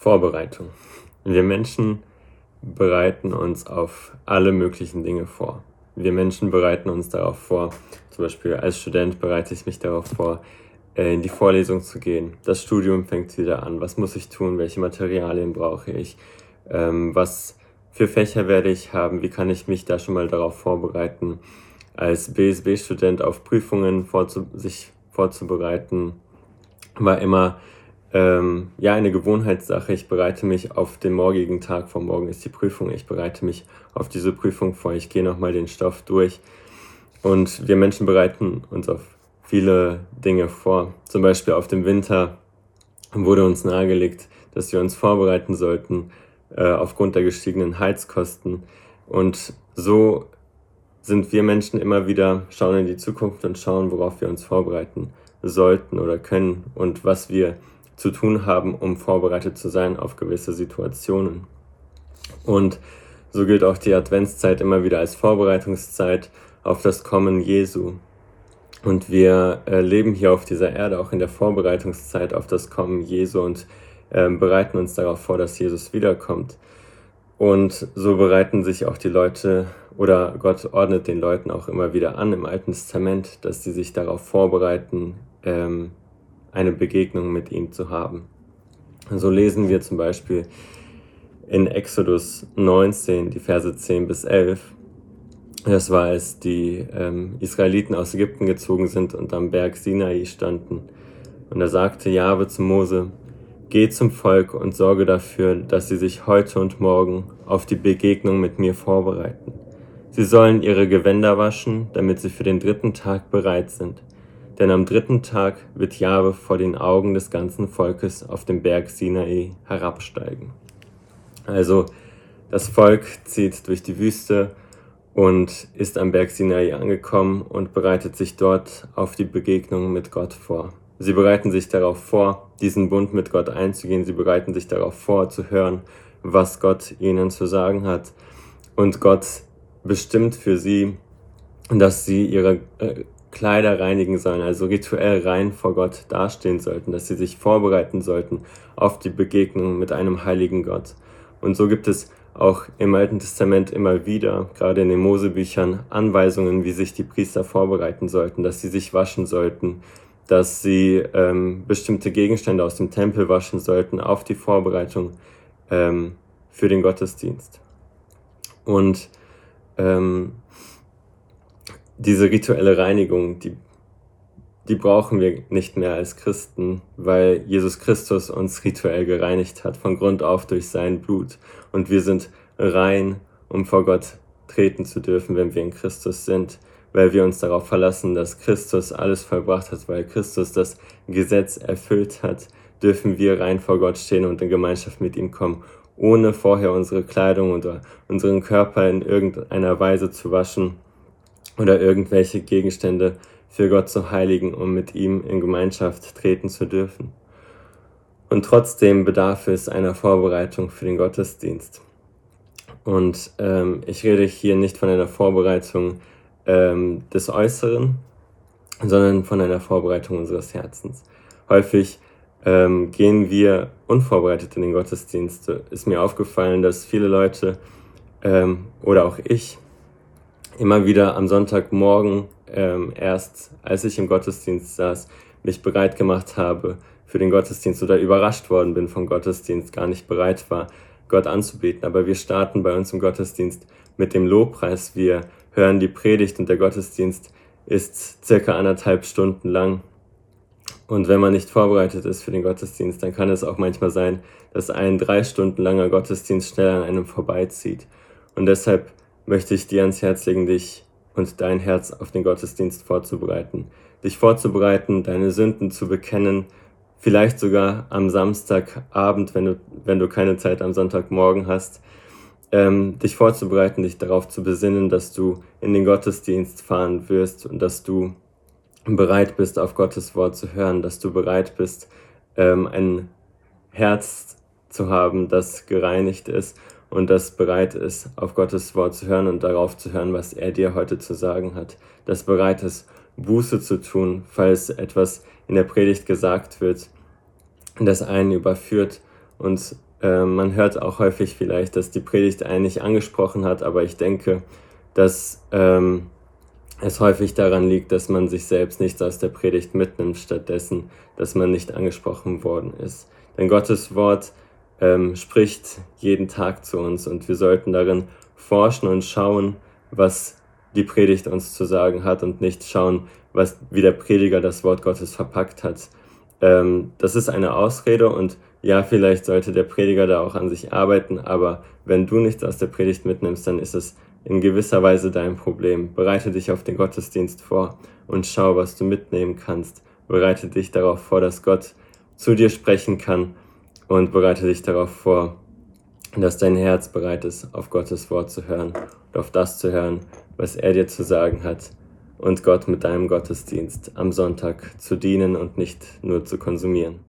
Vorbereitung. Wir Menschen bereiten uns auf alle möglichen Dinge vor. Wir Menschen bereiten uns darauf vor, zum Beispiel als Student bereite ich mich darauf vor, äh, in die Vorlesung zu gehen. Das Studium fängt wieder an. Was muss ich tun? Welche Materialien brauche ich? Ähm, was für Fächer werde ich haben? Wie kann ich mich da schon mal darauf vorbereiten? Als BSB-Student auf Prüfungen vorzu sich vorzubereiten, war immer ähm, ja eine Gewohnheitssache. Ich bereite mich auf den morgigen Tag vor. Morgen ist die Prüfung. Ich bereite mich auf diese Prüfung vor. Ich gehe nochmal den Stoff durch. Und wir Menschen bereiten uns auf viele Dinge vor. Zum Beispiel auf den Winter wurde uns nahegelegt, dass wir uns vorbereiten sollten äh, aufgrund der gestiegenen Heizkosten. Und so sind wir Menschen immer wieder, schauen in die Zukunft und schauen, worauf wir uns vorbereiten sollten oder können und was wir zu tun haben, um vorbereitet zu sein auf gewisse Situationen. Und so gilt auch die Adventszeit immer wieder als Vorbereitungszeit auf das Kommen Jesu. Und wir äh, leben hier auf dieser Erde auch in der Vorbereitungszeit auf das Kommen Jesu und äh, bereiten uns darauf vor, dass Jesus wiederkommt. Und so bereiten sich auch die Leute oder Gott ordnet den Leuten auch immer wieder an im Alten Testament, dass sie sich darauf vorbereiten, ähm, eine Begegnung mit ihm zu haben. So lesen wir zum Beispiel in Exodus 19, die Verse 10 bis 11. Das war, als die ähm, Israeliten aus Ägypten gezogen sind und am Berg Sinai standen. Und da sagte Jahwe zu Mose, Geh zum Volk und sorge dafür, dass sie sich heute und morgen auf die Begegnung mit mir vorbereiten. Sie sollen ihre Gewänder waschen, damit sie für den dritten Tag bereit sind denn am dritten Tag wird Jahwe vor den Augen des ganzen Volkes auf den Berg Sinai herabsteigen. Also das Volk zieht durch die Wüste und ist am Berg Sinai angekommen und bereitet sich dort auf die Begegnung mit Gott vor. Sie bereiten sich darauf vor, diesen Bund mit Gott einzugehen. Sie bereiten sich darauf vor, zu hören, was Gott ihnen zu sagen hat. Und Gott bestimmt für sie, dass sie ihre äh, Kleider reinigen sollen, also rituell rein vor Gott dastehen sollten, dass sie sich vorbereiten sollten auf die Begegnung mit einem heiligen Gott. Und so gibt es auch im Alten Testament immer wieder, gerade in den Mosebüchern, Anweisungen, wie sich die Priester vorbereiten sollten, dass sie sich waschen sollten, dass sie ähm, bestimmte Gegenstände aus dem Tempel waschen sollten auf die Vorbereitung ähm, für den Gottesdienst. Und ähm, diese rituelle Reinigung, die, die brauchen wir nicht mehr als Christen, weil Jesus Christus uns rituell gereinigt hat, von Grund auf durch sein Blut. Und wir sind rein, um vor Gott treten zu dürfen, wenn wir in Christus sind, weil wir uns darauf verlassen, dass Christus alles vollbracht hat, weil Christus das Gesetz erfüllt hat, dürfen wir rein vor Gott stehen und in Gemeinschaft mit ihm kommen, ohne vorher unsere Kleidung oder unseren Körper in irgendeiner Weise zu waschen oder irgendwelche Gegenstände für Gott zu heiligen, um mit ihm in Gemeinschaft treten zu dürfen. Und trotzdem bedarf es einer Vorbereitung für den Gottesdienst. Und ähm, ich rede hier nicht von einer Vorbereitung ähm, des Äußeren, sondern von einer Vorbereitung unseres Herzens. Häufig ähm, gehen wir unvorbereitet in den Gottesdienst. Ist mir aufgefallen, dass viele Leute ähm, oder auch ich immer wieder am Sonntagmorgen ähm, erst, als ich im Gottesdienst saß, mich bereit gemacht habe für den Gottesdienst oder überrascht worden bin vom Gottesdienst, gar nicht bereit war, Gott anzubeten. Aber wir starten bei uns im Gottesdienst mit dem Lobpreis. Wir hören die Predigt und der Gottesdienst ist circa anderthalb Stunden lang. Und wenn man nicht vorbereitet ist für den Gottesdienst, dann kann es auch manchmal sein, dass ein drei Stunden langer Gottesdienst schnell an einem vorbeizieht. Und deshalb möchte ich dir ans Herz legen, dich und dein Herz auf den Gottesdienst vorzubereiten. Dich vorzubereiten, deine Sünden zu bekennen, vielleicht sogar am Samstagabend, wenn du, wenn du keine Zeit am Sonntagmorgen hast, ähm, dich vorzubereiten, dich darauf zu besinnen, dass du in den Gottesdienst fahren wirst und dass du bereit bist, auf Gottes Wort zu hören, dass du bereit bist, ähm, ein Herz zu haben, das gereinigt ist und das bereit ist, auf Gottes Wort zu hören und darauf zu hören, was er dir heute zu sagen hat. Das bereit ist, Buße zu tun, falls etwas in der Predigt gesagt wird, das einen überführt und äh, man hört auch häufig vielleicht, dass die Predigt einen nicht angesprochen hat, aber ich denke, dass ähm, es häufig daran liegt, dass man sich selbst nichts aus der Predigt mitnimmt, stattdessen, dass man nicht angesprochen worden ist. Denn Gottes Wort ähm, spricht jeden Tag zu uns und wir sollten darin forschen und schauen, was die Predigt uns zu sagen hat und nicht schauen, was wie der Prediger das Wort Gottes verpackt hat. Ähm, das ist eine Ausrede und ja, vielleicht sollte der Prediger da auch an sich arbeiten, aber wenn du nichts aus der Predigt mitnimmst, dann ist es in gewisser Weise dein Problem. Bereite dich auf den Gottesdienst vor und schau, was du mitnehmen kannst. Bereite dich darauf vor, dass Gott zu dir sprechen kann und bereite dich darauf vor, dass dein Herz bereit ist, auf Gottes Wort zu hören und auf das zu hören, was er dir zu sagen hat und Gott mit deinem Gottesdienst am Sonntag zu dienen und nicht nur zu konsumieren.